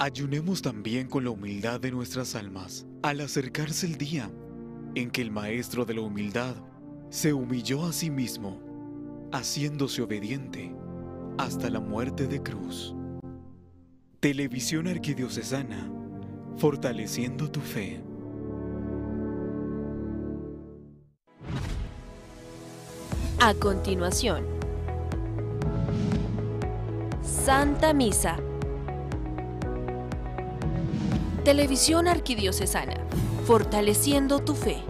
Ayunemos también con la humildad de nuestras almas al acercarse el día en que el Maestro de la Humildad se humilló a sí mismo, haciéndose obediente hasta la muerte de cruz. Televisión Arquidiocesana, fortaleciendo tu fe. A continuación, Santa Misa. Televisión Arquidiocesana, fortaleciendo tu fe.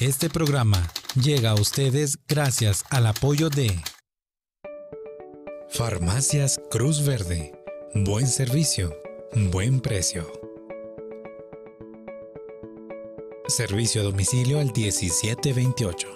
Este programa llega a ustedes gracias al apoyo de Farmacias Cruz Verde. Buen servicio, buen precio. Servicio a domicilio al 1728.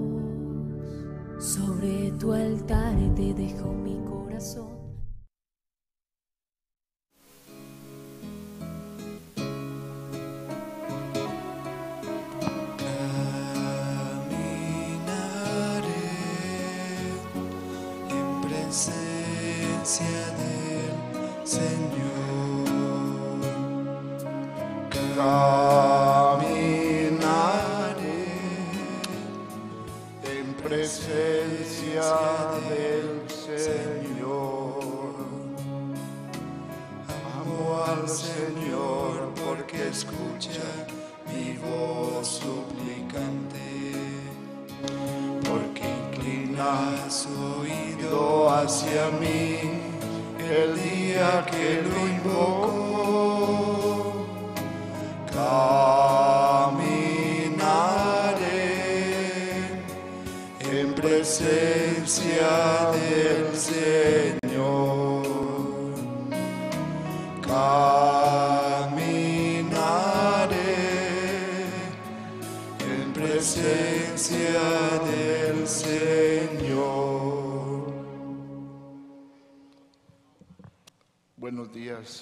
Sobre tu altar te dejo mi corazón. Del Señor. Hacia mí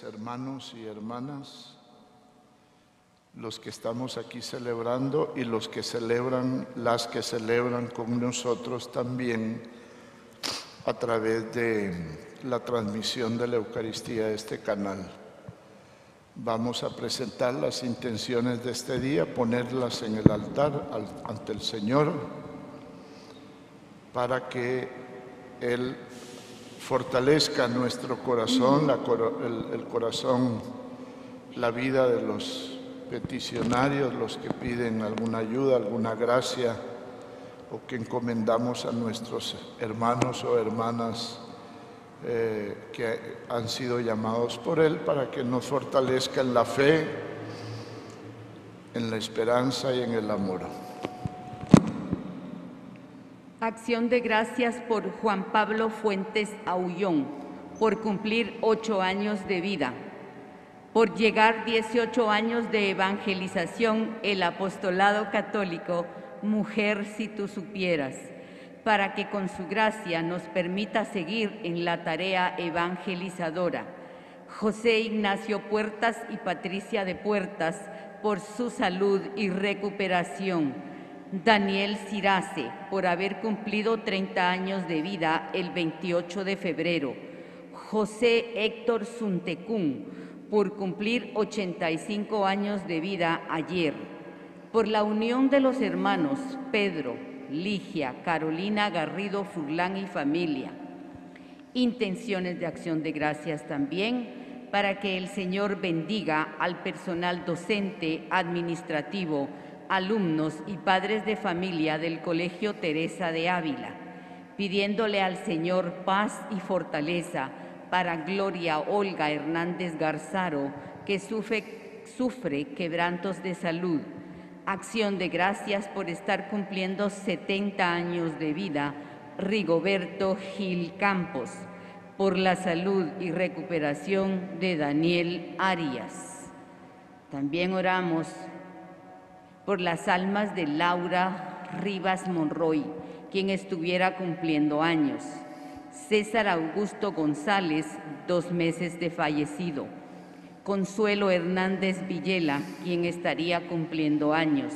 hermanos y hermanas, los que estamos aquí celebrando y los que celebran, las que celebran con nosotros también a través de la transmisión de la Eucaristía de este canal. Vamos a presentar las intenciones de este día, ponerlas en el altar al- ante el Señor para que Él fortalezca nuestro corazón, el corazón, la vida de los peticionarios, los que piden alguna ayuda, alguna gracia o que encomendamos a nuestros hermanos o hermanas eh, que han sido llamados por Él para que nos fortalezca en la fe, en la esperanza y en el amor. Acción de gracias por Juan Pablo Fuentes Aullón, por cumplir ocho años de vida, por llegar 18 años de evangelización el apostolado católico, mujer si tú supieras, para que con su gracia nos permita seguir en la tarea evangelizadora. José Ignacio Puertas y Patricia de Puertas, por su salud y recuperación. Daniel Cirace, por haber cumplido 30 años de vida el 28 de febrero. José Héctor Suntecún, por cumplir 85 años de vida ayer. Por la unión de los hermanos Pedro, Ligia, Carolina Garrido Furlán y familia. Intenciones de acción de gracias también para que el Señor bendiga al personal docente, administrativo, alumnos y padres de familia del Colegio Teresa de Ávila, pidiéndole al Señor paz y fortaleza para Gloria Olga Hernández Garzaro, que sufre, quebrantos de salud. Acción de gracias por estar cumpliendo 70 años de vida, Rigoberto Gil Campos. por la salud y recuperación de Daniel Arias. También oramos por las almas de Laura Rivas Monroy, quien estuviera cumpliendo años. César Augusto González, dos meses de fallecido. Consuelo Hernández Villela, quien estaría cumpliendo años.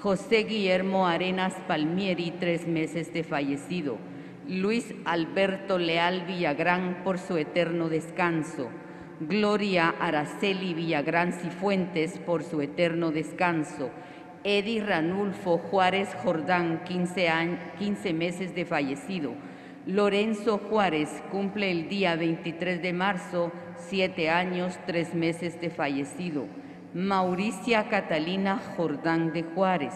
José Guillermo Arenas Palmieri, tres meses de fallecido. Luis Alberto Leal Villagrán por su eterno descanso. Gloria Araceli Villagrán Cifuentes por su eterno descanso. Eddie Ranulfo Juárez Jordán, 15, 15 meses de fallecido. Lorenzo Juárez cumple el día 23 de marzo, siete años, tres meses de fallecido. Mauricia Catalina Jordán de Juárez,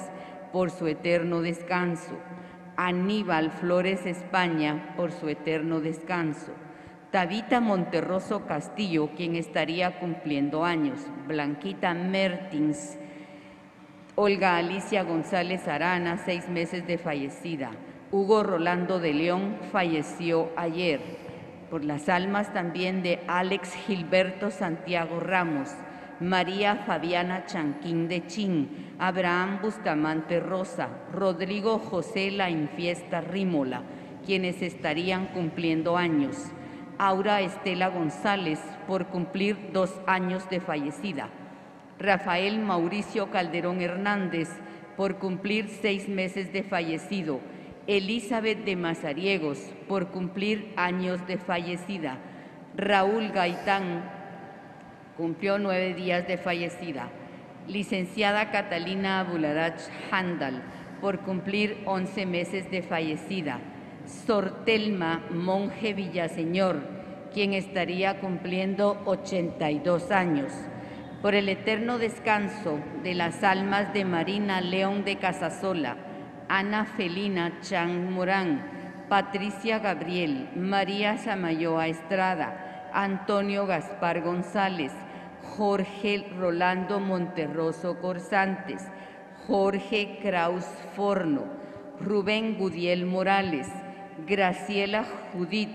por su eterno descanso. Aníbal Flores España, por su eterno descanso. Tabita Monterroso Castillo, quien estaría cumpliendo años. Blanquita Mertins, Olga Alicia González Arana, seis meses de fallecida. Hugo Rolando de León falleció ayer. Por las almas también de Alex Gilberto Santiago Ramos, María Fabiana Chanquín de Chin, Abraham Bustamante Rosa, Rodrigo José La Infiesta Rímola, quienes estarían cumpliendo años. Aura Estela González, por cumplir dos años de fallecida. Rafael Mauricio Calderón Hernández, por cumplir seis meses de fallecido. Elizabeth de Mazariegos, por cumplir años de fallecida. Raúl Gaitán cumplió nueve días de fallecida. Licenciada Catalina Abularach Handal, por cumplir once meses de fallecida. Sortelma Monje Villaseñor, quien estaría cumpliendo 82 años por el eterno descanso de las almas de Marina León de Casasola, Ana Felina Chan Morán, Patricia Gabriel, María Samayoa Estrada, Antonio Gaspar González, Jorge Rolando Monterroso Corsantes, Jorge Kraus Forno, Rubén Gudiel Morales, Graciela Judith,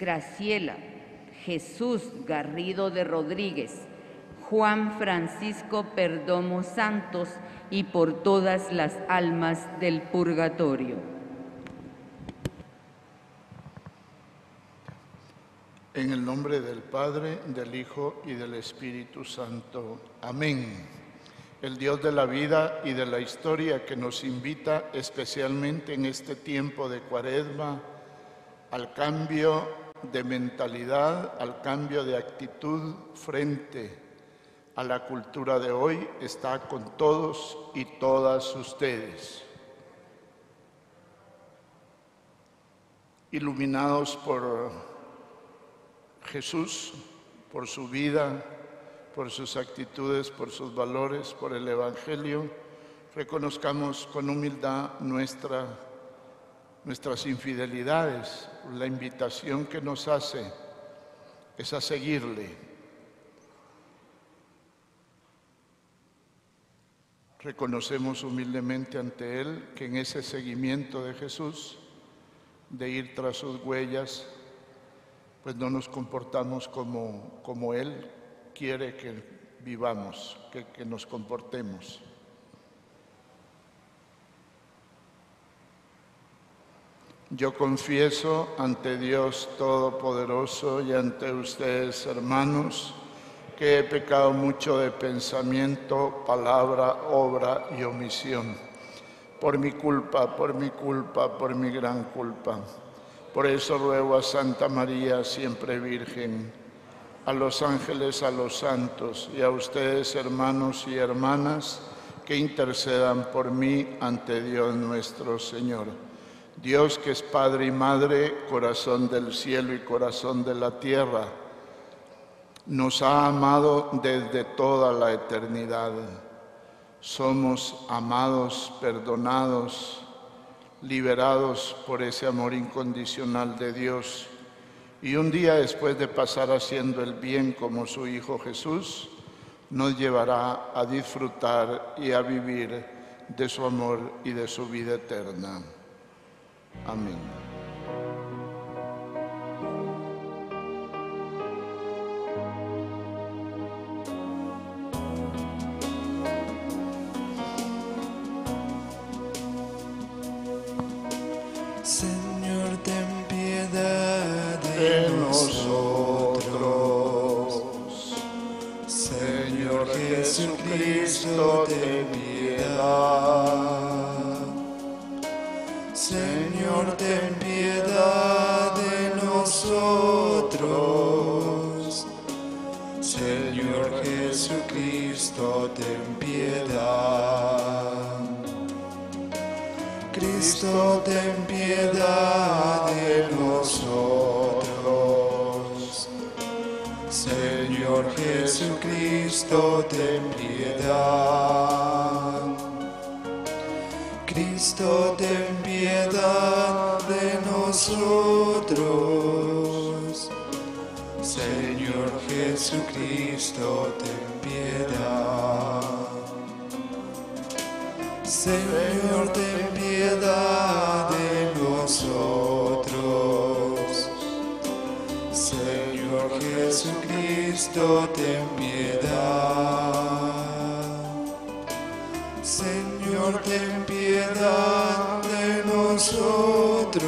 Graciela, Jesús Garrido de Rodríguez, Juan Francisco Perdomo Santos y por todas las almas del purgatorio. En el nombre del Padre, del Hijo y del Espíritu Santo. Amén. El Dios de la vida y de la historia que nos invita especialmente en este tiempo de cuaresma al cambio de mentalidad, al cambio de actitud frente a la cultura de hoy está con todos y todas ustedes. Iluminados por Jesús, por su vida, por sus actitudes, por sus valores, por el Evangelio, reconozcamos con humildad nuestra, nuestras infidelidades. La invitación que nos hace es a seguirle, Reconocemos humildemente ante Él que en ese seguimiento de Jesús, de ir tras sus huellas, pues no nos comportamos como, como Él quiere que vivamos, que, que nos comportemos. Yo confieso ante Dios Todopoderoso y ante ustedes, hermanos, que he pecado mucho de pensamiento, palabra, obra y omisión. Por mi culpa, por mi culpa, por mi gran culpa. Por eso ruego a Santa María, siempre Virgen, a los ángeles, a los santos y a ustedes, hermanos y hermanas, que intercedan por mí ante Dios nuestro Señor. Dios que es Padre y Madre, corazón del cielo y corazón de la tierra, nos ha amado desde toda la eternidad. Somos amados, perdonados, liberados por ese amor incondicional de Dios. Y un día después de pasar haciendo el bien como su Hijo Jesús, nos llevará a disfrutar y a vivir de su amor y de su vida eterna. Amén. Cristo, ten piedad de nosotros. Señor Jesucristo, ten piedad. Señor, ten piedad de nosotros. Señor Jesucristo, ten piedad. Señor, ten de nosotros.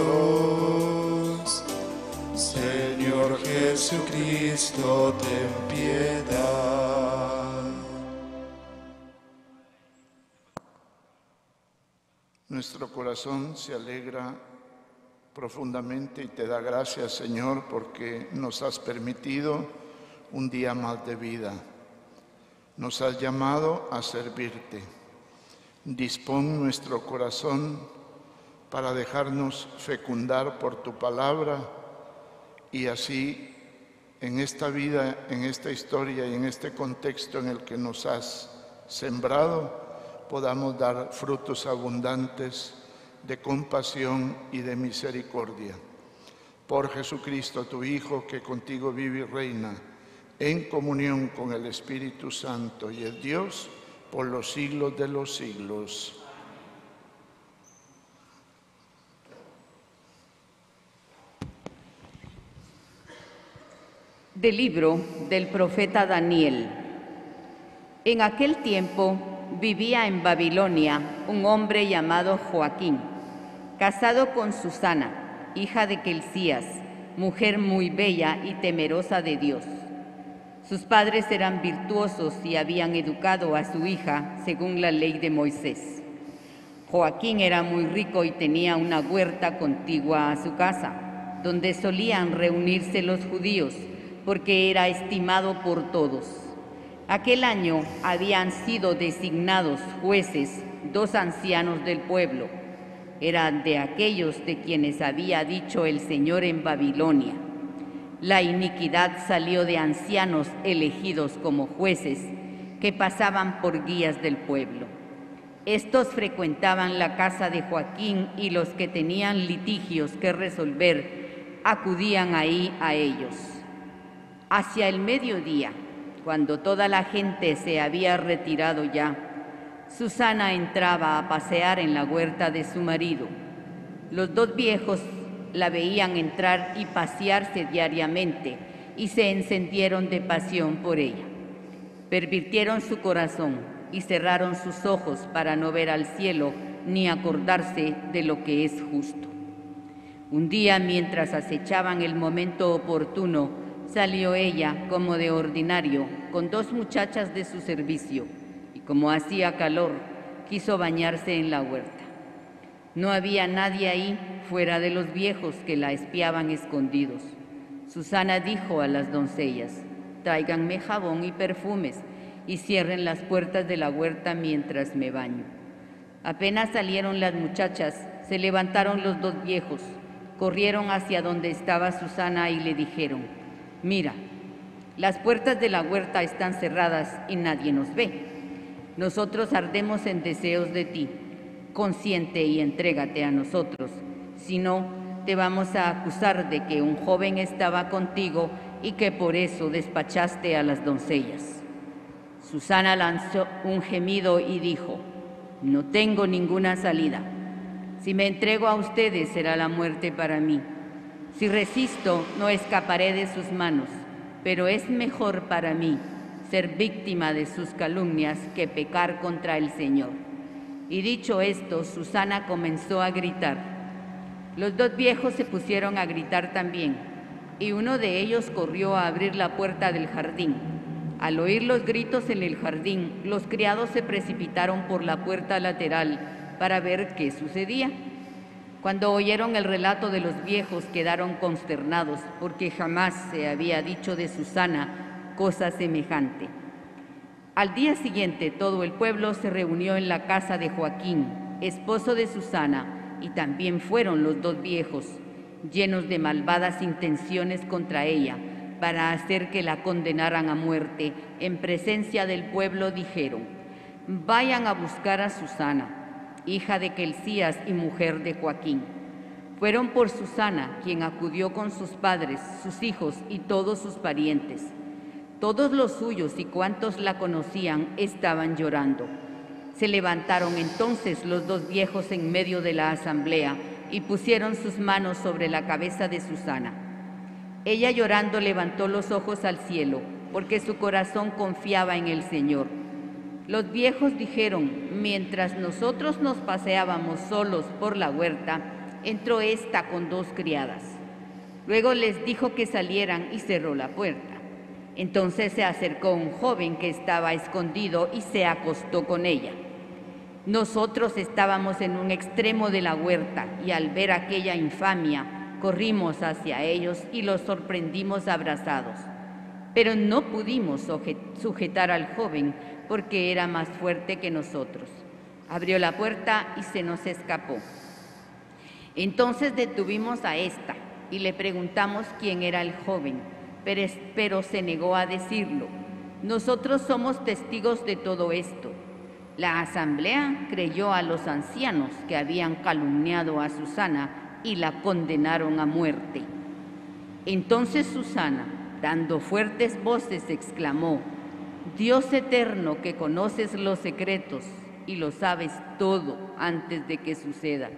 Señor Jesucristo, ten piedad. Nuestro corazón se alegra profundamente y te da gracias, Señor, porque nos has permitido un día más de vida. Nos has llamado a servirte. Dispón nuestro corazón para dejarnos fecundar por tu palabra y así en esta vida, en esta historia y en este contexto en el que nos has sembrado, podamos dar frutos abundantes de compasión y de misericordia. Por Jesucristo, tu Hijo, que contigo vive y reina, en comunión con el Espíritu Santo y el Dios, por los siglos de los siglos. Del libro del profeta Daniel. En aquel tiempo vivía en Babilonia un hombre llamado Joaquín, casado con Susana, hija de Kelcías, mujer muy bella y temerosa de Dios. Sus padres eran virtuosos y habían educado a su hija según la ley de Moisés. Joaquín era muy rico y tenía una huerta contigua a su casa, donde solían reunirse los judíos, porque era estimado por todos. Aquel año habían sido designados jueces dos ancianos del pueblo. Eran de aquellos de quienes había dicho el Señor en Babilonia. La iniquidad salió de ancianos elegidos como jueces que pasaban por guías del pueblo. Estos frecuentaban la casa de Joaquín y los que tenían litigios que resolver acudían ahí a ellos. Hacia el mediodía, cuando toda la gente se había retirado ya, Susana entraba a pasear en la huerta de su marido. Los dos viejos la veían entrar y pasearse diariamente y se encendieron de pasión por ella. Pervirtieron su corazón y cerraron sus ojos para no ver al cielo ni acordarse de lo que es justo. Un día, mientras acechaban el momento oportuno, salió ella, como de ordinario, con dos muchachas de su servicio, y como hacía calor, quiso bañarse en la huerta. No había nadie ahí fuera de los viejos que la espiaban escondidos. Susana dijo a las doncellas, tráiganme jabón y perfumes y cierren las puertas de la huerta mientras me baño. Apenas salieron las muchachas, se levantaron los dos viejos, corrieron hacia donde estaba Susana y le dijeron, mira, las puertas de la huerta están cerradas y nadie nos ve. Nosotros ardemos en deseos de ti. Consciente y entrégate a nosotros. Si no, te vamos a acusar de que un joven estaba contigo y que por eso despachaste a las doncellas. Susana lanzó un gemido y dijo, no tengo ninguna salida. Si me entrego a ustedes será la muerte para mí. Si resisto, no escaparé de sus manos, pero es mejor para mí ser víctima de sus calumnias que pecar contra el Señor. Y dicho esto, Susana comenzó a gritar. Los dos viejos se pusieron a gritar también, y uno de ellos corrió a abrir la puerta del jardín. Al oír los gritos en el jardín, los criados se precipitaron por la puerta lateral para ver qué sucedía. Cuando oyeron el relato de los viejos quedaron consternados porque jamás se había dicho de Susana cosa semejante. Al día siguiente todo el pueblo se reunió en la casa de Joaquín, esposo de Susana, y también fueron los dos viejos, llenos de malvadas intenciones contra ella, para hacer que la condenaran a muerte. En presencia del pueblo dijeron, vayan a buscar a Susana hija de Quelcías y mujer de Joaquín. Fueron por Susana, quien acudió con sus padres, sus hijos y todos sus parientes. Todos los suyos y cuantos la conocían estaban llorando. Se levantaron entonces los dos viejos en medio de la asamblea y pusieron sus manos sobre la cabeza de Susana. Ella llorando levantó los ojos al cielo, porque su corazón confiaba en el Señor los viejos dijeron, mientras nosotros nos paseábamos solos por la huerta, entró esta con dos criadas. Luego les dijo que salieran y cerró la puerta. Entonces se acercó un joven que estaba escondido y se acostó con ella. Nosotros estábamos en un extremo de la huerta y al ver aquella infamia corrimos hacia ellos y los sorprendimos abrazados. Pero no pudimos sujetar al joven porque era más fuerte que nosotros. Abrió la puerta y se nos escapó. Entonces detuvimos a esta y le preguntamos quién era el joven, pero, se negó a decirlo. Nosotros somos testigos de todo esto. La asamblea creyó a los ancianos que habían calumniado a Susana y la condenaron a muerte. Entonces Susana, dando fuertes voces, exclamó, Dios eterno que conoces los secretos y lo sabes todo antes de que suceda.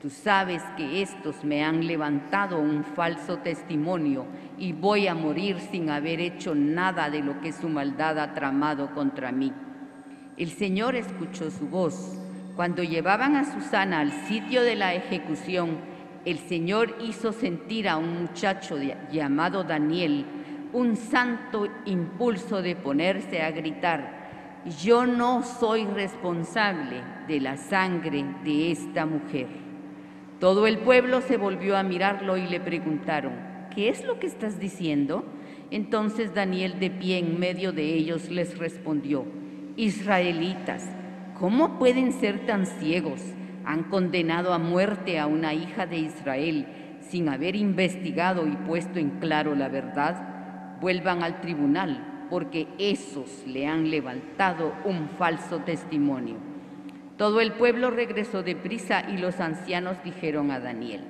Tú sabes que estos me han levantado un falso testimonio y voy a morir sin haber hecho nada de lo que su maldad ha tramado contra mí. El Señor escuchó su voz. Cuando llevaban a Susana al sitio de la ejecución, el Señor hizo sentir a un muchacho llamado Daniel, un santo impulso de ponerse a gritar, yo no soy responsable de la sangre de esta mujer. Todo el pueblo se volvió a mirarlo y le preguntaron, ¿qué es lo que estás diciendo? Entonces Daniel de pie en medio de ellos les respondió, Israelitas, ¿cómo pueden ser tan ciegos? Han condenado a muerte a una hija de Israel sin haber investigado y puesto en claro la verdad vuelvan al tribunal, porque esos le han levantado un falso testimonio. Todo el pueblo regresó deprisa y los ancianos dijeron a Daniel,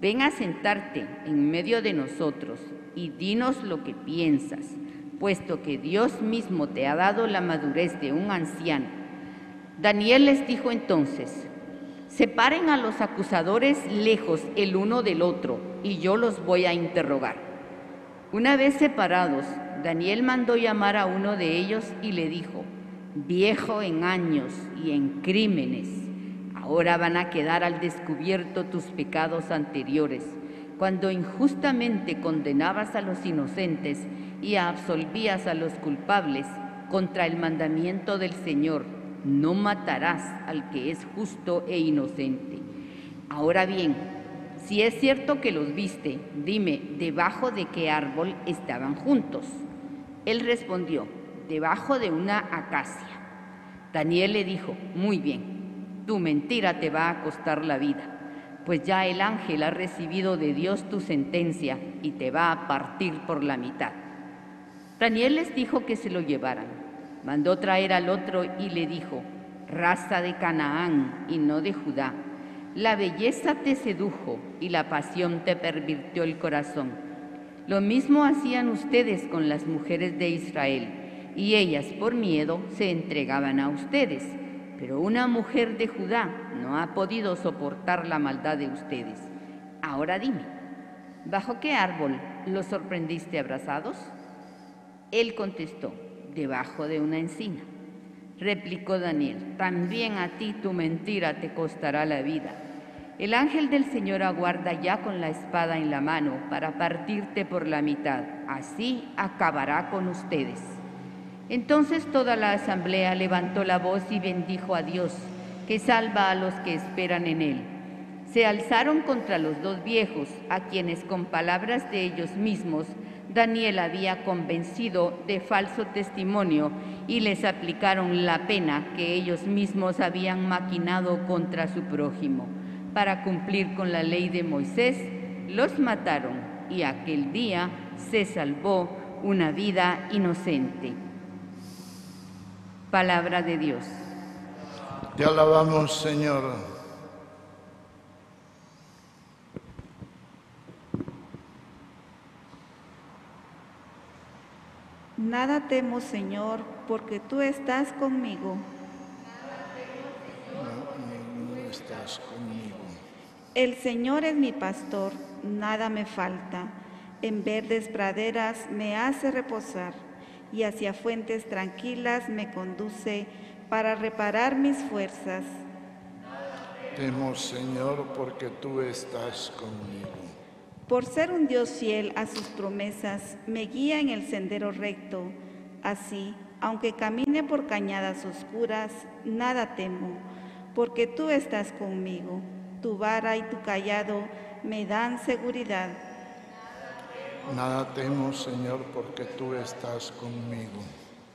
ven a sentarte en medio de nosotros y dinos lo que piensas, puesto que Dios mismo te ha dado la madurez de un anciano. Daniel les dijo entonces, separen a los acusadores lejos el uno del otro y yo los voy a interrogar. Una vez separados, Daniel mandó llamar a uno de ellos y le dijo, viejo en años y en crímenes, ahora van a quedar al descubierto tus pecados anteriores, cuando injustamente condenabas a los inocentes y absolvías a los culpables contra el mandamiento del Señor, no matarás al que es justo e inocente. Ahora bien, si es cierto que los viste, dime, ¿debajo de qué árbol estaban juntos? Él respondió, debajo de una acacia. Daniel le dijo, muy bien, tu mentira te va a costar la vida, pues ya el ángel ha recibido de Dios tu sentencia y te va a partir por la mitad. Daniel les dijo que se lo llevaran. Mandó traer al otro y le dijo, raza de Canaán y no de Judá la belleza te sedujo y la pasión te pervirtió el corazón. Lo mismo hacían ustedes con las mujeres de Israel, y ellas por miedo se entregaban a ustedes. Pero una mujer de Judá no ha podido soportar la maldad de ustedes. Ahora dime, ¿bajo qué árbol los sorprendiste abrazados? Él contestó, debajo de una encina. Replicó Daniel, también a ti tu mentira te costará la vida el ángel del Señor aguarda ya con la espada en la mano para partirte por la mitad. Así acabará con ustedes. Entonces toda la asamblea levantó la voz y bendijo a Dios, que salva a los que esperan en Él. Se alzaron contra los dos viejos, a quienes con palabras de ellos mismos Daniel había convencido de falso testimonio y les aplicaron la pena que ellos mismos habían maquinado contra su prójimo. Para cumplir con la ley de Moisés, los mataron y aquel día se salvó una vida inocente. Palabra de Dios. Te alabamos, Señor. Nada temo, Señor, porque tú estás conmigo. No, no estás conmigo. El Señor es mi pastor, nada me falta. En verdes praderas me hace reposar y hacia fuentes tranquilas me conduce para reparar mis fuerzas. Temo, Señor, porque tú estás conmigo. Por ser un Dios fiel a sus promesas, me guía en el sendero recto. Así, aunque camine por cañadas oscuras, nada temo, porque tú estás conmigo. Tu vara y tu callado me dan seguridad. Nada temo, Señor, porque tú estás conmigo.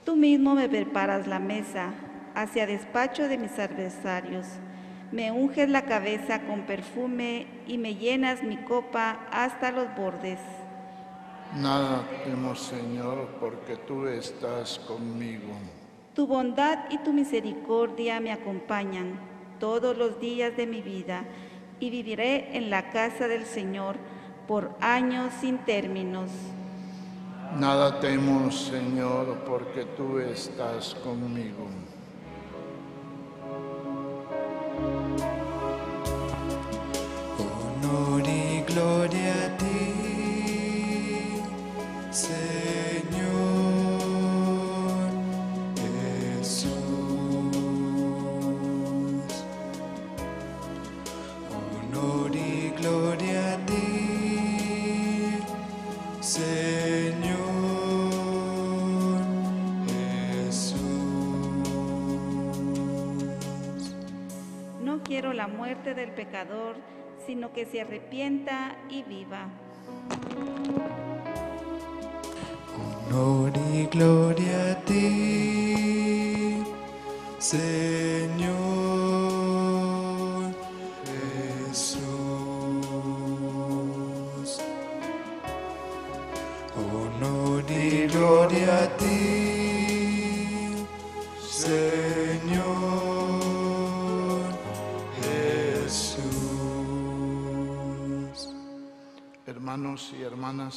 Tú mismo me preparas la mesa hacia despacho de mis adversarios. Me unges la cabeza con perfume y me llenas mi copa hasta los bordes. Nada temo, Señor, porque tú estás conmigo. Tu bondad y tu misericordia me acompañan todos los días de mi vida y viviré en la casa del Señor por años sin términos. Nada temo, Señor, porque tú estás conmigo. Pecador, sino que se arrepienta y viva. Honor y gloria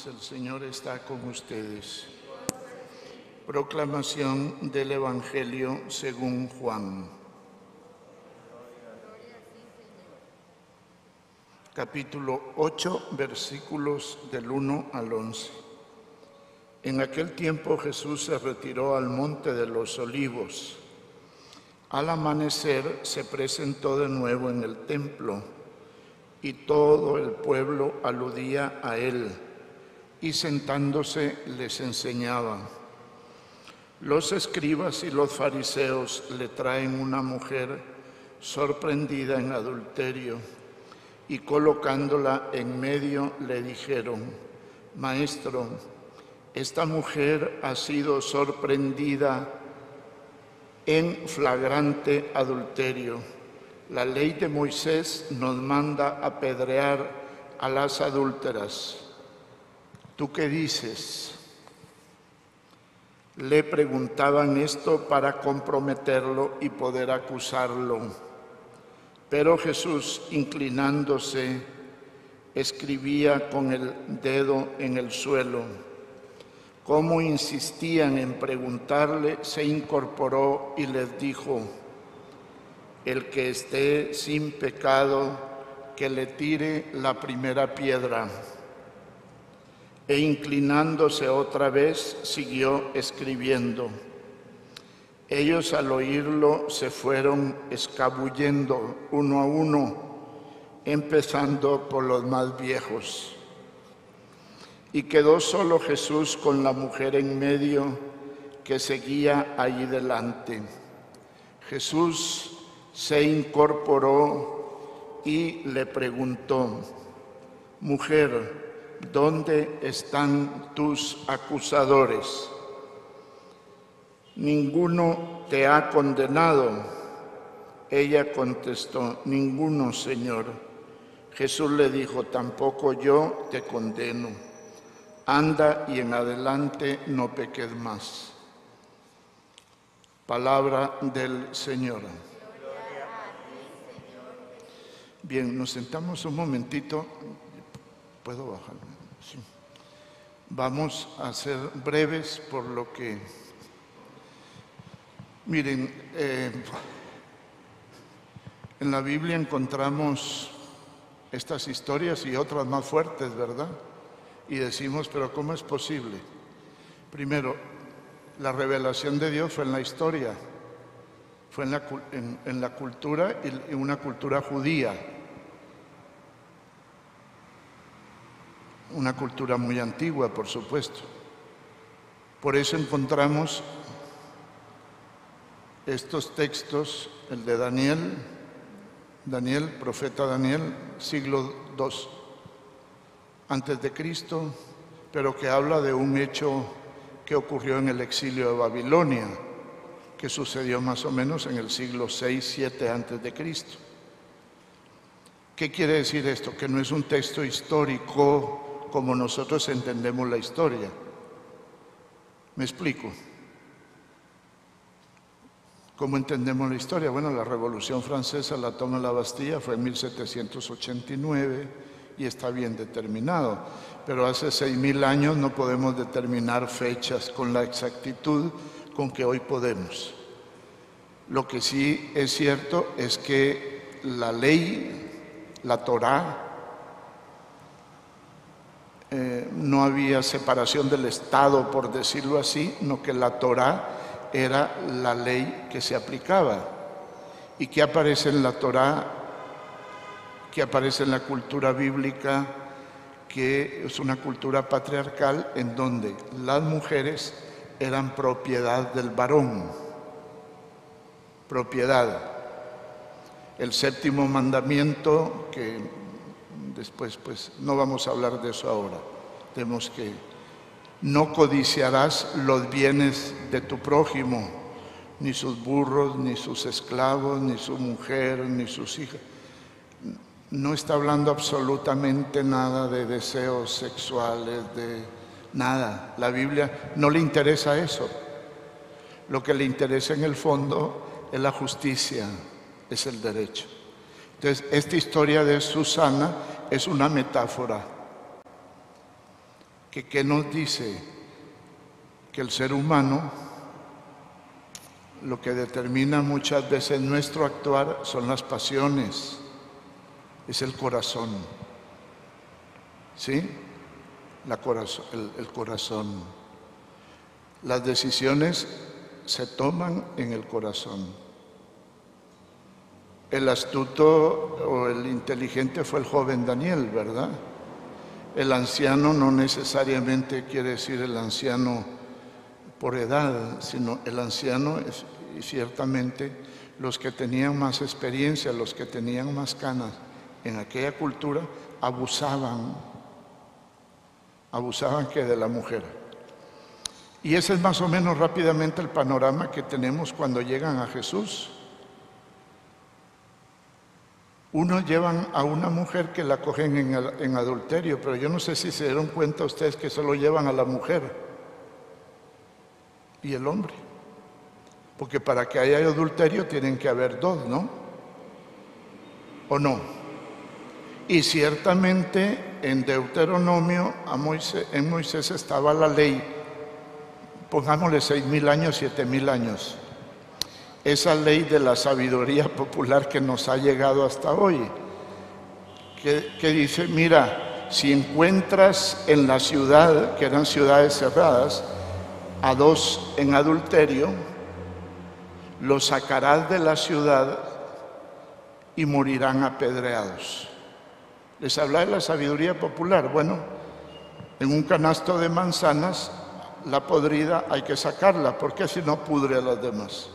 el Señor está con ustedes. Proclamación del Evangelio según Juan. Capítulo 8, versículos del 1 al 11. En aquel tiempo Jesús se retiró al monte de los olivos. Al amanecer se presentó de nuevo en el templo y todo el pueblo aludía a él y sentándose les enseñaba. Los escribas y los fariseos le traen una mujer sorprendida en adulterio y colocándola en medio le dijeron, Maestro, esta mujer ha sido sorprendida en flagrante adulterio. La ley de Moisés nos manda apedrear a las adúlteras. ¿Tú qué dices? Le preguntaban esto para comprometerlo y poder acusarlo. Pero Jesús, inclinándose, escribía con el dedo en el suelo. Como insistían en preguntarle, se incorporó y les dijo, el que esté sin pecado, que le tire la primera piedra. E inclinándose otra vez, siguió escribiendo. Ellos al oírlo se fueron escabullendo uno a uno, empezando por los más viejos. Y quedó solo Jesús con la mujer en medio que seguía allí delante. Jesús se incorporó y le preguntó, mujer, ¿dónde están tus acusadores? Ninguno te ha condenado. Ella contestó, ninguno, Señor. Jesús le dijo, tampoco yo te condeno. Anda y en adelante no peques más. Palabra del Señor. Bien, nos sentamos un momentito. ¿Puedo bajar? Sí. Vamos a ser breves por lo que... Miren, eh, en la Biblia encontramos estas historias y otras más fuertes, ¿verdad? Y decimos, pero ¿cómo es posible? Primero, la revelación de Dios fue en la historia, fue en la, en, la cultura y en una cultura judía, una cultura muy antigua, por supuesto. Por eso encontramos estos textos, el de Daniel, Daniel, profeta Daniel, siglo II antes de Cristo, pero que habla de un hecho que ocurrió en el exilio de Babilonia, que sucedió más o menos en el siglo 6, 7 antes de Cristo. ¿Qué quiere decir esto? Que no es un texto histórico como nosotros entendemos la historia. ¿Me explico? ¿Cómo entendemos la historia? Bueno, la Revolución Francesa, la toma la Bastilla fue en 1789 y está bien determinado, pero hace seis mil años no podemos determinar fechas con la exactitud con que hoy podemos. Lo que sí es cierto es que la ley, la Torá, eh, no había separación del Estado, por decirlo así, no que la Torá era la ley que se aplicaba. Y que aparece en la Torá, que aparece en la cultura bíblica, que es una cultura patriarcal en donde las mujeres eran propiedad del varón, propiedad. El séptimo mandamiento, que después pues no vamos a hablar de eso ahora, tenemos que no codiciarás los bienes de tu prójimo, ni sus burros, ni sus esclavos, ni su mujer, ni sus hijas. No está hablando absolutamente nada de deseos sexuales, de nada. La Biblia no le interesa eso. Lo que le interesa en el fondo es la justicia, es el derecho. Entonces, esta historia de Susana es una metáfora que ¿qué nos dice? Que el ser humano lo que determina muchas veces nuestro actuar son las pasiones, es el corazón. ¿Sí? La el corazón. Las decisiones se toman en el corazón. El astuto o el inteligente fue el joven Daniel, ¿verdad? El anciano no necesariamente quiere decir el anciano por edad, sino el anciano y ciertamente los que tenían más experiencia, los que tenían más canas en aquella cultura, abusaban, abusaban que de la mujer. Y ese es más o menos rápidamente el panorama que tenemos cuando llegan a Jesús. Uno llevan a una mujer que la cogen en, adulterio, pero yo no sé si se dieron cuenta ustedes que solo llevan a la mujer y el hombre. Porque para que haya adulterio tienen que haber dos, ¿no? ¿O no? Y ciertamente en Deuteronomio a en Moisés estaba la ley, pongámosle seis mil años, siete mil años esa ley de la sabiduría popular que nos ha llegado hasta hoy, que, dice, mira, si encuentras en la ciudad, que eran ciudades cerradas, a dos en adulterio, los sacarás de la ciudad y morirán apedreados. Les habla de la sabiduría popular. Bueno, en un canasto de manzanas, la podrida hay que sacarla, porque si no pudre a las demás.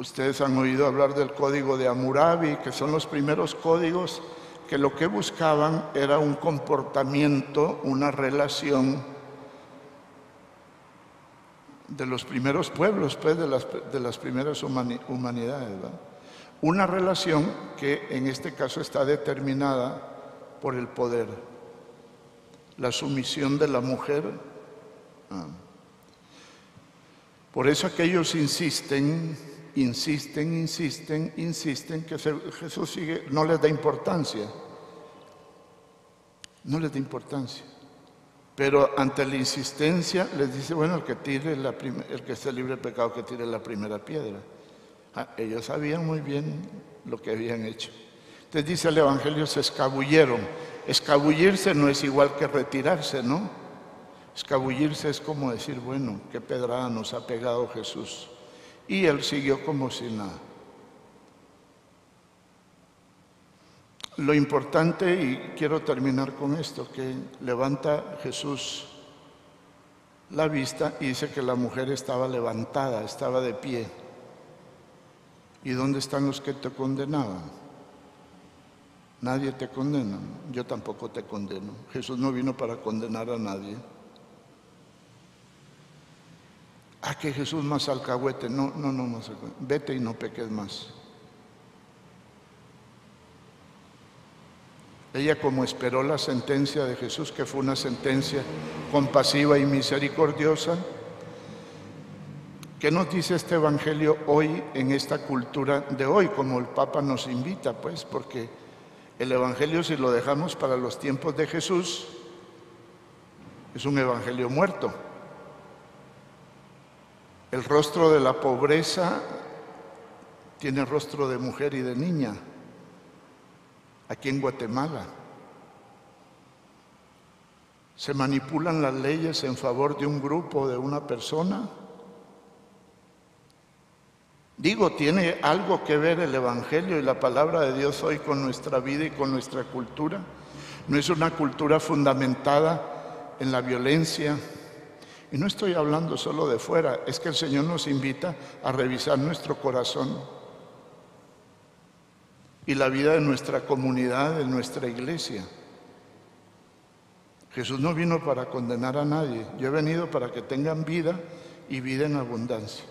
Ustedes han oído hablar del código de Hammurabi, que son los primeros códigos que lo que buscaban era un comportamiento, una relación de los primeros pueblos, pues, de las, de las primeras humanidades. Una relación que en este caso está determinada por el poder, la sumisión de la mujer. Ah. Por eso aquellos insisten, insisten, insisten, insisten que Jesús sigue, no les da importancia. No les da importancia. Pero ante la insistencia les dice, bueno, el que tire la el que esté libre de pecado que tire la primera piedra. Ah, ellos sabían muy bien lo que habían hecho. Entonces dice el Evangelio, se escabulleron. Escabullirse no es igual que retirarse, ¿no? Escabullirse es como decir, bueno, qué pedrada nos ha pegado Jesús. Y él siguió como si nada. Lo importante, y quiero terminar con esto, que levanta Jesús la vista y dice que la mujer estaba levantada, estaba de pie. ¿Y dónde están los que te condenaban? Nadie te condena, yo tampoco te condeno. Jesús no vino para condenar a nadie. Ah, que Jesús más alcahuete. No, no, no, más alcahuete. Vete y no peques más. Ella como esperó la sentencia de Jesús, que fue una sentencia compasiva y misericordiosa, ¿Qué nos dice este Evangelio hoy en esta cultura de hoy, como el Papa nos invita? Pues porque el Evangelio si lo dejamos para los tiempos de Jesús, es un Evangelio muerto. El rostro de la pobreza tiene rostro de mujer y de niña, aquí en Guatemala. Se manipulan las leyes en favor de un grupo, de una persona, Digo, tiene algo que ver el Evangelio y la palabra de Dios hoy con nuestra vida y con nuestra cultura. No es una cultura fundamentada en la violencia. Y no estoy hablando solo de fuera, es que el Señor nos invita a revisar nuestro corazón y la vida de nuestra comunidad, de nuestra iglesia. Jesús no vino para condenar a nadie, yo he venido para que tengan vida y vida en abundancia.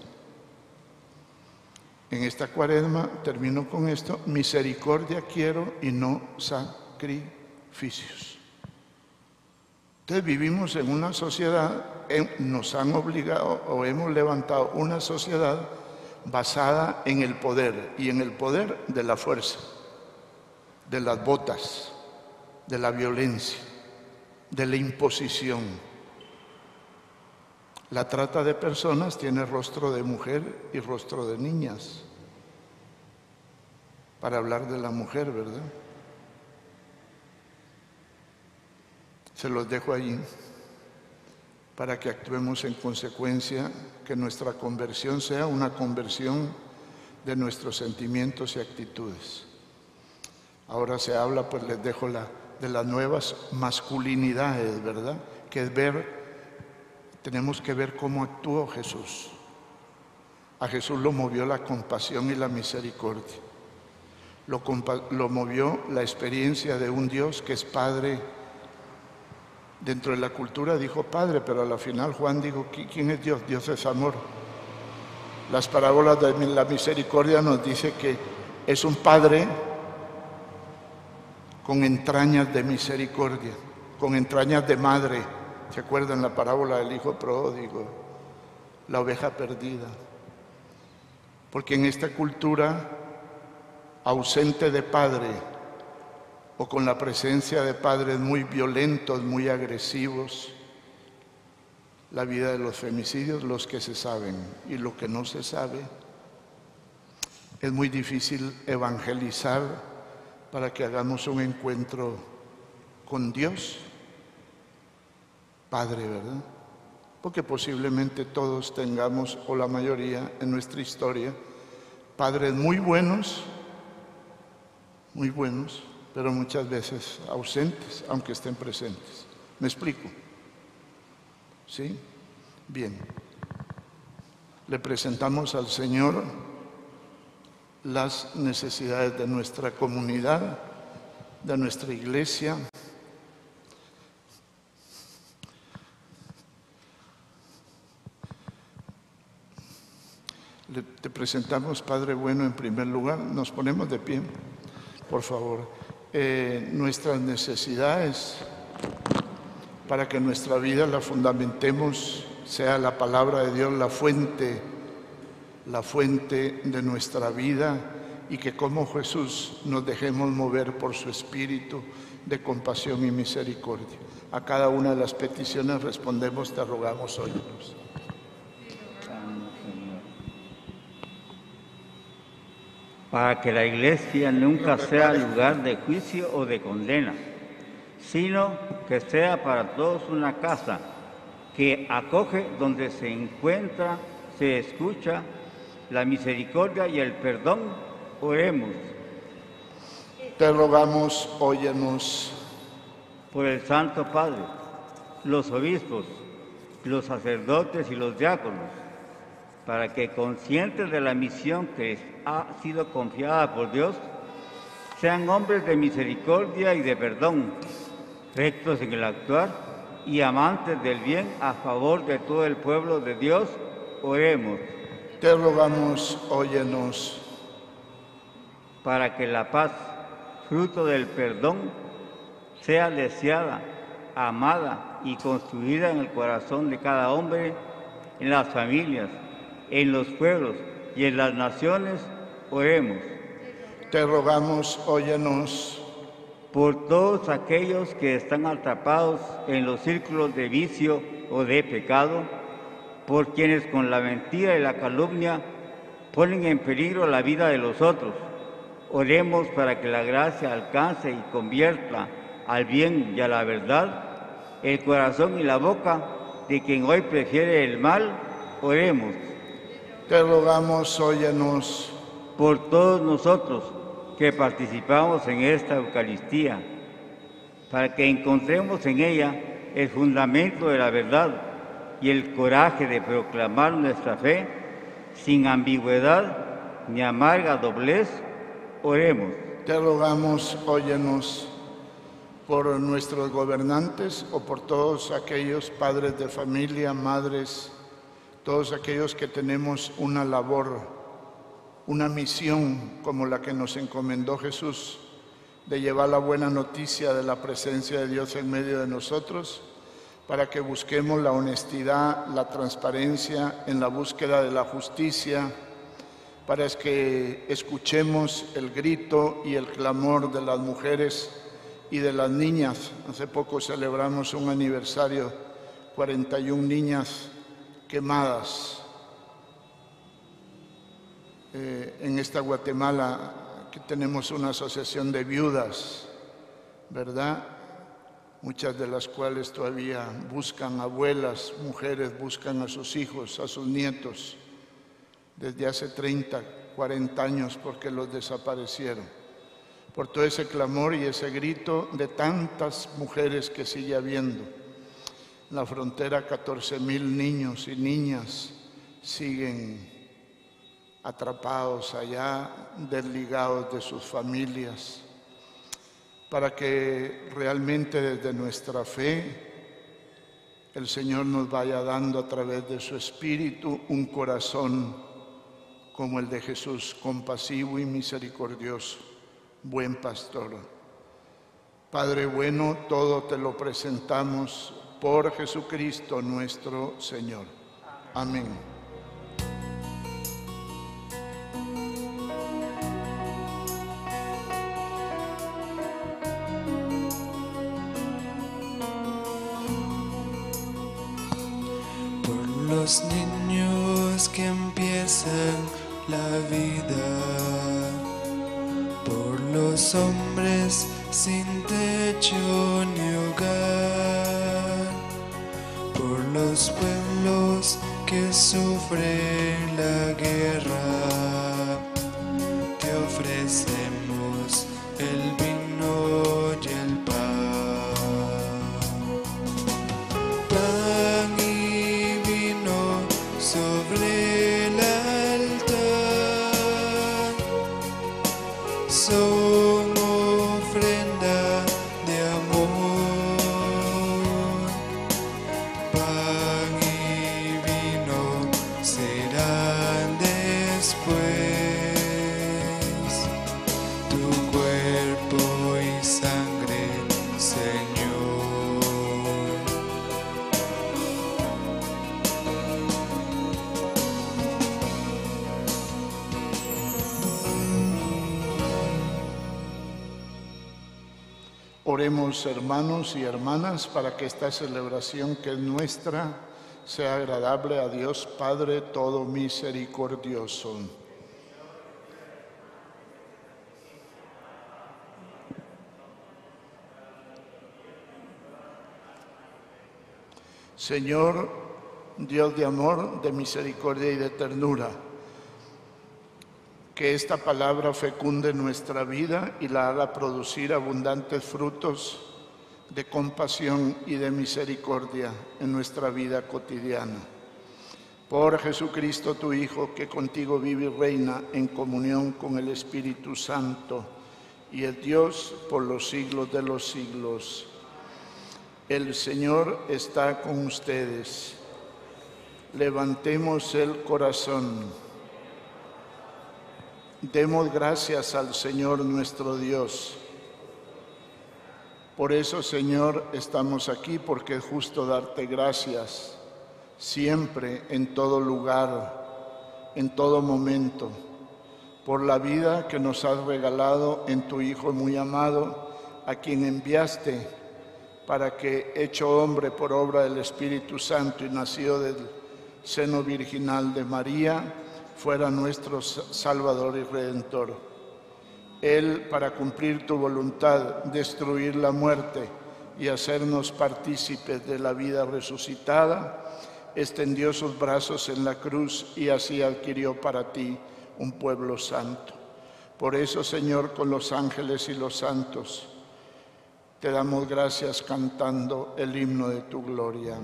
En esta cuaresma, termino con esto, misericordia quiero y no sacrificios. Entonces vivimos en una sociedad, nos han obligado o hemos levantado una sociedad basada en el poder y en el poder de la fuerza, de las botas, de la violencia, de la imposición. La trata de personas tiene rostro de mujer y rostro de niñas, para hablar de la mujer, ¿verdad? Se los dejo allí para que actuemos en consecuencia, que nuestra conversión sea una conversión de nuestros sentimientos y actitudes. Ahora se habla, pues les dejo la, de las nuevas masculinidades, ¿verdad? Que es ver tenemos que ver cómo actuó Jesús. A Jesús lo movió la compasión y la misericordia. Lo, lo, movió la experiencia de un Dios que es Padre. Dentro de la cultura dijo Padre, pero a la final Juan dijo, ¿quién es Dios? Dios es amor. Las parábolas de la misericordia nos dice que es un Padre con entrañas de misericordia, con entrañas de madre ¿Se acuerdan la parábola del hijo pródigo? La oveja perdida. Porque en esta cultura ausente de padre o con la presencia de padres muy violentos, muy agresivos, la vida de los femicidios, los que se saben y lo que no se sabe, es muy difícil evangelizar para que hagamos un encuentro con Dios Padre, ¿verdad? Porque posiblemente todos tengamos, o la mayoría en nuestra historia, padres muy buenos, muy buenos, pero muchas veces ausentes, aunque estén presentes. ¿Me explico? ¿Sí? Bien. Le presentamos al Señor las necesidades de nuestra comunidad, de nuestra iglesia. Le- te presentamos, Padre Bueno, en primer lugar. Nos ponemos de pie, por favor. Eh, nuestras necesidades para que nuestra vida la fundamentemos, sea la palabra de Dios la fuente, la fuente de nuestra vida y que como Jesús nos dejemos mover por su espíritu de compasión y misericordia. A cada una de las peticiones respondemos, te rogamos, óyenos. Para que la iglesia nunca sea lugar de juicio o de condena, sino que sea para todos una casa que acoge donde se encuentra, se escucha la misericordia y el perdón. Oremos Te rogamos, óyenos. por el Santo Padre, los obispos, los sacerdotes y los diáconos, para que conscientes de la misión que les ha sido confiada por Dios, sean hombres de misericordia y de perdón, rectos en el actuar y amantes del bien a favor de todo el pueblo de Dios. Oremos Te rogamos, óyenos. para que la paz, fruto del perdón, sea deseada, amada y construida en el corazón de cada hombre, en las familias, en los pueblos y en las naciones. Oremos Te rogamos, óyenos. por todos aquellos que están atrapados en los círculos de vicio o de pecado, por quienes con la mentira y la calumnia ponen en peligro la vida de los otros. Oremos para que la gracia alcance y convierta al bien y a la verdad el corazón y la boca de quien hoy prefiere el mal. Oremos Te rogamos, óyenos. por todos nosotros que participamos en esta Eucaristía, para que encontremos en ella el fundamento de la verdad y el coraje de proclamar nuestra fe sin ambigüedad ni amarga doblez. Oremos Te rogamos, óyenos por nuestros gobernantes o por todos aquellos padres de familia, madres, todos aquellos que tenemos una labor, una misión como la que nos encomendó Jesús de llevar la buena noticia de la presencia de Dios en medio de nosotros, para que busquemos la honestidad, la transparencia en la búsqueda de la justicia, para que escuchemos el grito y el clamor de las mujeres y de las niñas. Hace poco celebramos un aniversario, 41 niñas quemadas eh, en esta Guatemala, que tenemos una asociación de viudas, ¿verdad? Muchas de las cuales todavía buscan abuelas, mujeres buscan a sus hijos, a sus nietos desde hace 30, 40 años porque los desaparecieron. Por todo ese clamor y ese grito de tantas mujeres que sigue habiendo. La frontera 14 mil niños y niñas siguen atrapados allá, desligados de sus familias, para que realmente desde nuestra fe el Señor nos vaya dando a través de su Espíritu un corazón como el de Jesús, compasivo y misericordioso, buen pastor. Padre bueno, todo te lo presentamos por Jesucristo nuestro Señor. Amén. por los niños que empiezan la vida, por los hombres sin techo ni hogar, los pueblos que sufren la guerra. Te ofrecemos el vino Hermanos y hermanas para que esta celebración que es nuestra sea agradable a Dios Padre todo misericordioso. Señor, Dios de amor, de misericordia y de ternura, que esta palabra fecunde nuestra vida y la haga producir abundantes frutos de compasión y de misericordia en nuestra vida cotidiana. Por Jesucristo tu Hijo, que contigo vive y reina en comunión con el Espíritu Santo y el Dios por los siglos de los siglos. El Señor está con ustedes. Levantemos el corazón. Demos gracias al Señor nuestro Dios. Por eso, Señor, estamos aquí porque es justo darte gracias siempre, en todo lugar, en todo momento, por la vida que nos has regalado en tu Hijo muy amado, a quien enviaste para que, hecho hombre por obra del Espíritu Santo y nacido del seno virginal de María, fuera nuestro Salvador y Redentor. Él, para cumplir tu voluntad, destruir la muerte y hacernos partícipes de la vida resucitada, extendió sus brazos en la cruz y así adquirió para ti un pueblo santo. Por eso, Señor, con los ángeles y los santos, te damos gracias cantando el himno de tu gloria.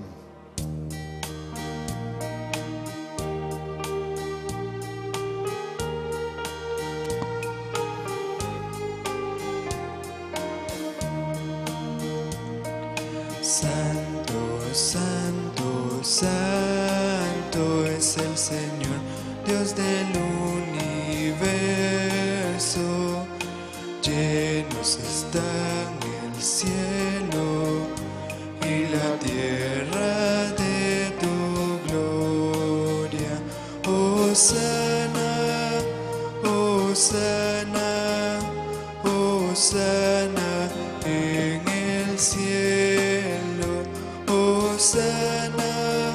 Hosanna,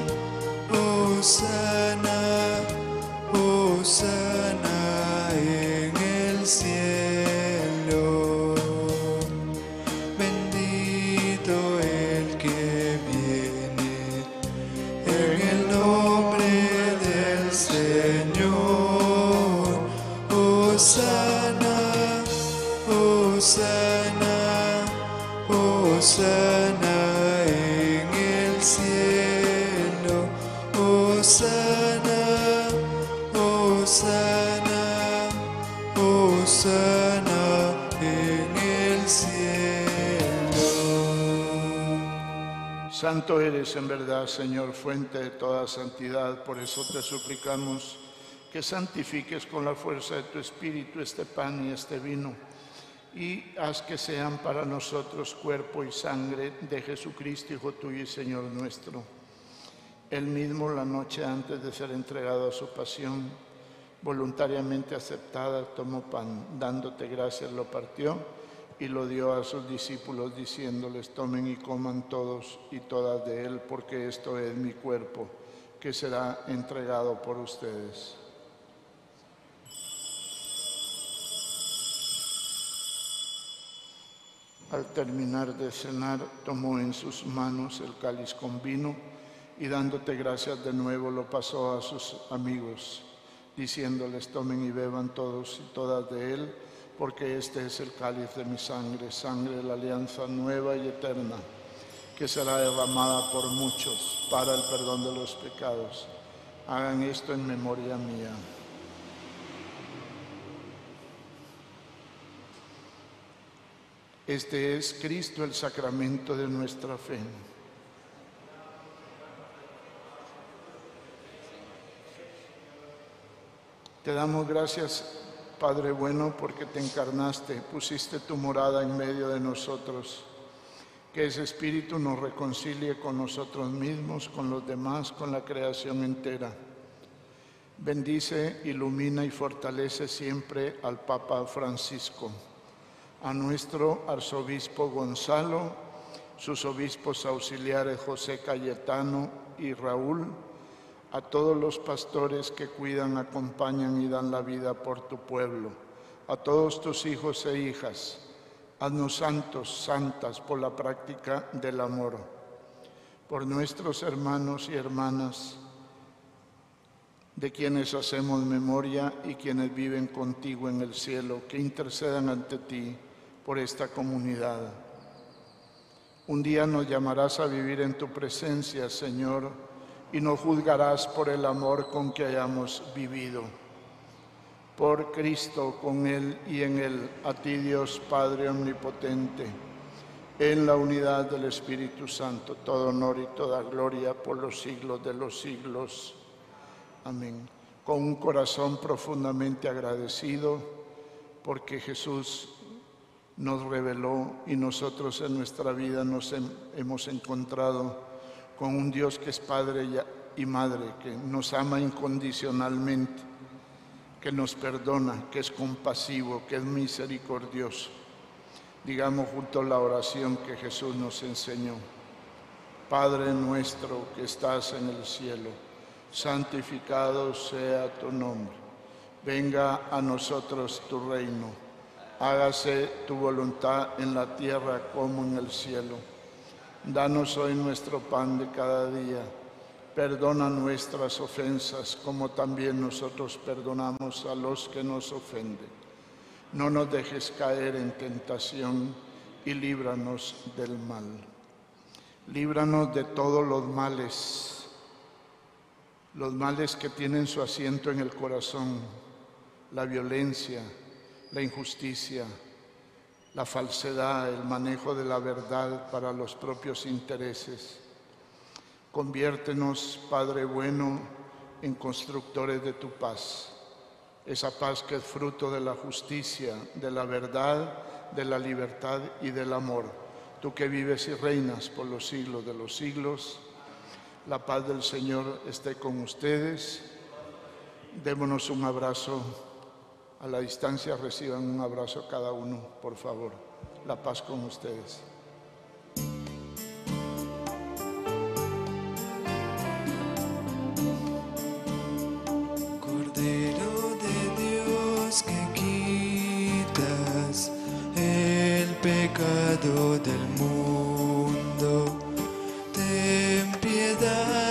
Hosanna, Hosanna. Santo eres en verdad, Señor, fuente de toda santidad. Por eso te suplicamos que santifiques con la fuerza de tu Espíritu este pan y este vino y haz que sean para nosotros cuerpo y sangre de Jesucristo, Hijo tuyo y Señor nuestro. Él mismo la noche antes de ser entregado a su pasión, voluntariamente aceptada, tomó pan, dándote gracias, lo partió y lo dio a sus discípulos, diciéndoles, tomen y coman todos y todas de él, porque esto es mi cuerpo, que será entregado por ustedes. Al terminar de cenar, tomó en sus manos el cáliz con vino y dándote gracias de nuevo lo pasó a sus amigos, diciéndoles, tomen y beban todos y todas de él, porque este es el cáliz de mi sangre, sangre de la alianza nueva y eterna, que será derramada por muchos para el perdón de los pecados. Hagan esto en memoria mía. Este es Cristo el sacramento de nuestra fe. Te damos gracias, Padre bueno, porque te encarnaste, pusiste tu morada en medio de nosotros. Que ese Espíritu nos reconcilie con nosotros mismos, con los demás, con la creación entera. Bendice, ilumina y fortalece siempre al Papa Francisco a nuestro arzobispo Gonzalo, sus obispos auxiliares José Cayetano y Raúl, a todos los pastores que cuidan, acompañan y dan la vida por tu pueblo, a todos tus hijos e hijas, haznos santos, santas por la práctica del amor, por nuestros hermanos y hermanas, de quienes hacemos memoria y quienes viven contigo en el cielo, que intercedan ante ti por esta comunidad. Un día nos llamarás a vivir en tu presencia, Señor, y nos juzgarás por el amor con que hayamos vivido. Por Cristo, con Él y en Él, a ti Dios Padre Omnipotente, en la unidad del Espíritu Santo, todo honor y toda gloria por los siglos de los siglos. Amén. Con un corazón profundamente agradecido porque Jesús nos reveló y nosotros en nuestra vida nos hemos encontrado con un Dios que es Padre y Madre, que nos ama incondicionalmente, que nos perdona, que es compasivo, que es misericordioso. Digamos junto la oración que Jesús nos enseñó. Padre nuestro que estás en el cielo, santificado sea tu nombre. Venga a nosotros tu reino hágase tu voluntad en la tierra como en el cielo. Danos hoy nuestro pan de cada día. Perdona nuestras ofensas como también nosotros perdonamos a los que nos ofenden. No nos dejes caer en tentación y líbranos del mal. Líbranos de todos los males, los males que tienen su asiento en el corazón, la violencia, la injusticia, la falsedad, el manejo de la verdad para los propios intereses. Conviértenos, Padre bueno, en constructores de tu paz, esa paz que es fruto de la justicia, de la verdad, de la libertad y del amor. Tú que vives y reinas por los siglos de los siglos, la paz del Señor esté con ustedes. Démonos un abrazo a la distancia reciban un abrazo cada uno, por favor. La paz con ustedes. Cordero de Dios que quitas el pecado del mundo, ten piedad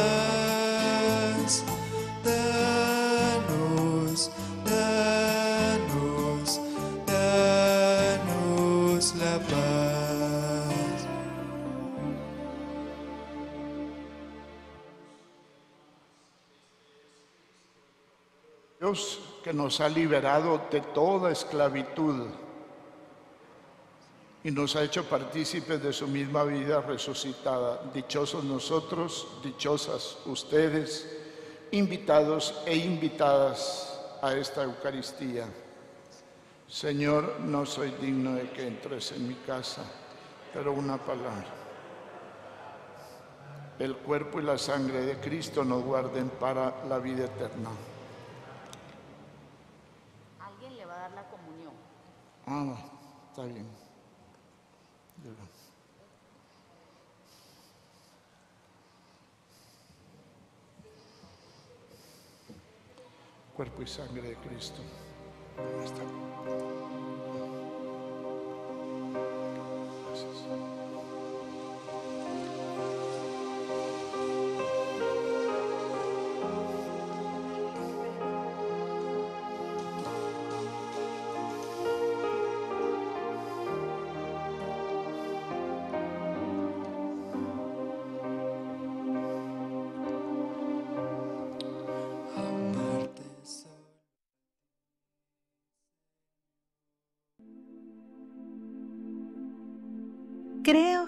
Que nos ha liberado de toda esclavitud y nos ha hecho partícipes de su misma vida resucitada. Dichosos nosotros, dichosas ustedes, invitados e invitadas a esta Eucaristía. Señor, no soy digno de que entres en mi casa, pero una palabra. El cuerpo y la sangre de Cristo nos guarden para la vida eterna. Ah, está bien. Cuerpo y sangre de Cristo. Está.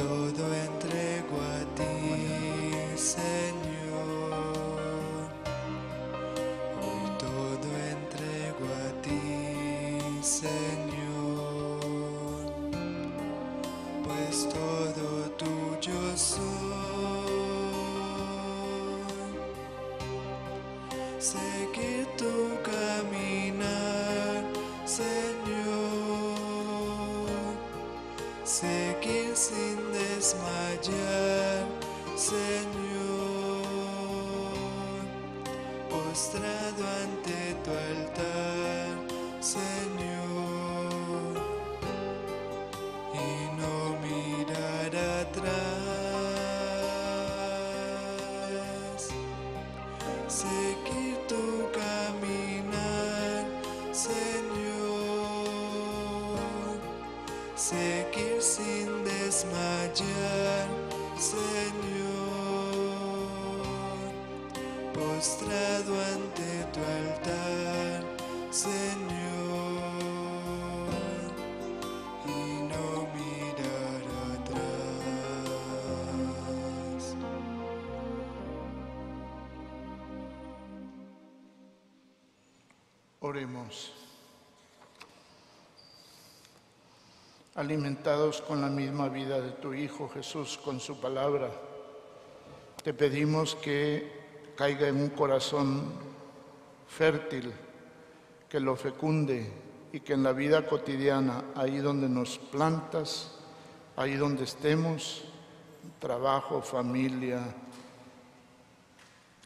Todo entrego a ti, Señor. Postrado ante tu altar. Alimentados con la misma vida de tu Hijo Jesús, con su palabra, te pedimos que caiga en un corazón fértil, que lo fecunde y que en la vida cotidiana, ahí donde nos plantas, ahí donde estemos, trabajo, familia,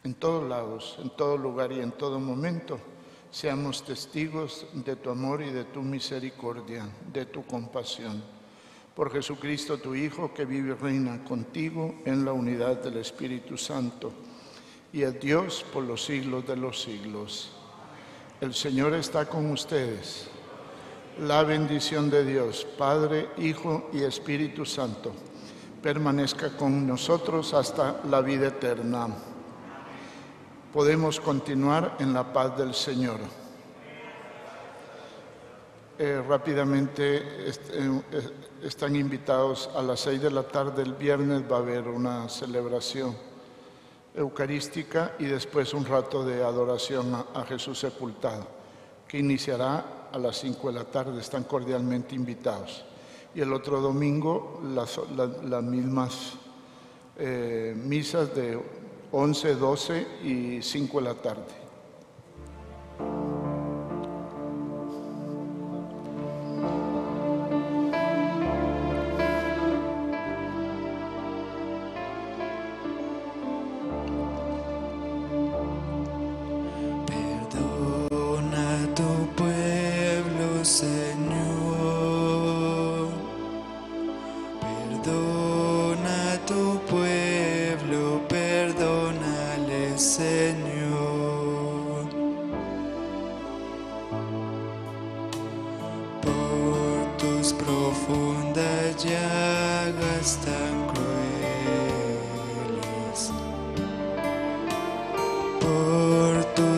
en todos lados, en todo lugar y en todo momento, seamos testigos de tu amor y de tu misericordia, de tu compasión. Por Jesucristo tu Hijo, que vive y reina contigo en la unidad del Espíritu Santo, y el Dios por los siglos de los siglos. El Señor está con ustedes. La bendición de Dios, Padre, Hijo y Espíritu Santo, permanezca con nosotros hasta la vida eterna podemos continuar en la paz del Señor. Eh, rápidamente eh, eh, están invitados a las seis de la tarde el viernes va a haber una celebración eucarística y después un rato de adoración a, Jesús sepultado que iniciará a las cinco de la tarde. Están cordialmente invitados. Y el otro domingo las, la- las mismas misas de 11, 12 y 5 de la tarde.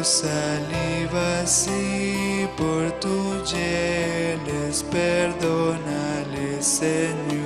Salivas y por tus hieles, perdónale, Señor.